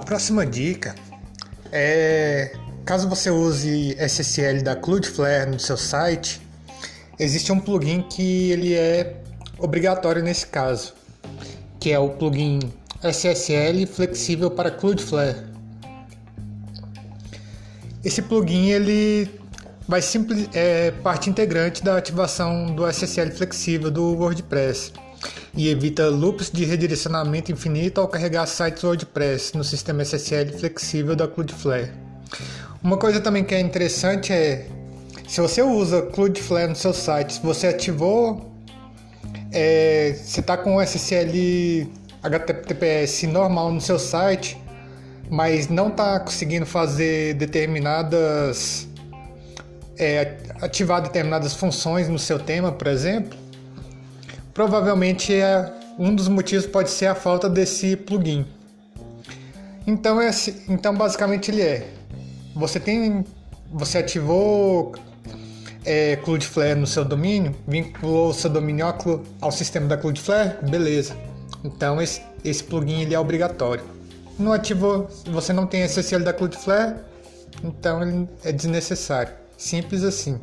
próxima dica é caso você use SSL da Cloudflare no seu site, existe um plugin que ele é obrigatório nesse caso, que é o plugin SSL flexível para Cloudflare. Esse plugin ele vai simples é parte integrante da ativação do SSL flexível do WordPress e evita loops de redirecionamento infinito ao carregar sites WordPress no sistema SSL flexível da Cloudflare. Uma coisa também que é interessante é se você usa Cloudflare no seu site, se você ativou, é, você está com SSL HTTPS normal no seu site, mas não está conseguindo fazer determinadas é, ativar determinadas funções no seu tema, por exemplo, provavelmente é, um dos motivos pode ser a falta desse plugin. Então, é, então basicamente ele é: você tem, você ativou é, Cloudflare no seu domínio, vinculou o seu domínio ao, ao sistema da Cloudflare, beleza. Então esse, esse plugin ele é obrigatório. Não ativou, você não tem SSL da Cloudflare, então ele é desnecessário. Simples assim.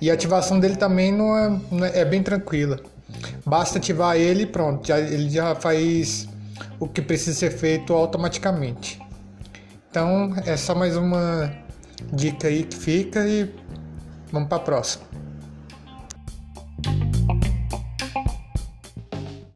E a ativação dele também não é, não é, é bem tranquila. Basta ativar ele pronto, já, ele já faz o que precisa ser feito automaticamente. Então é só mais uma dica aí que fica e vamos para a próxima.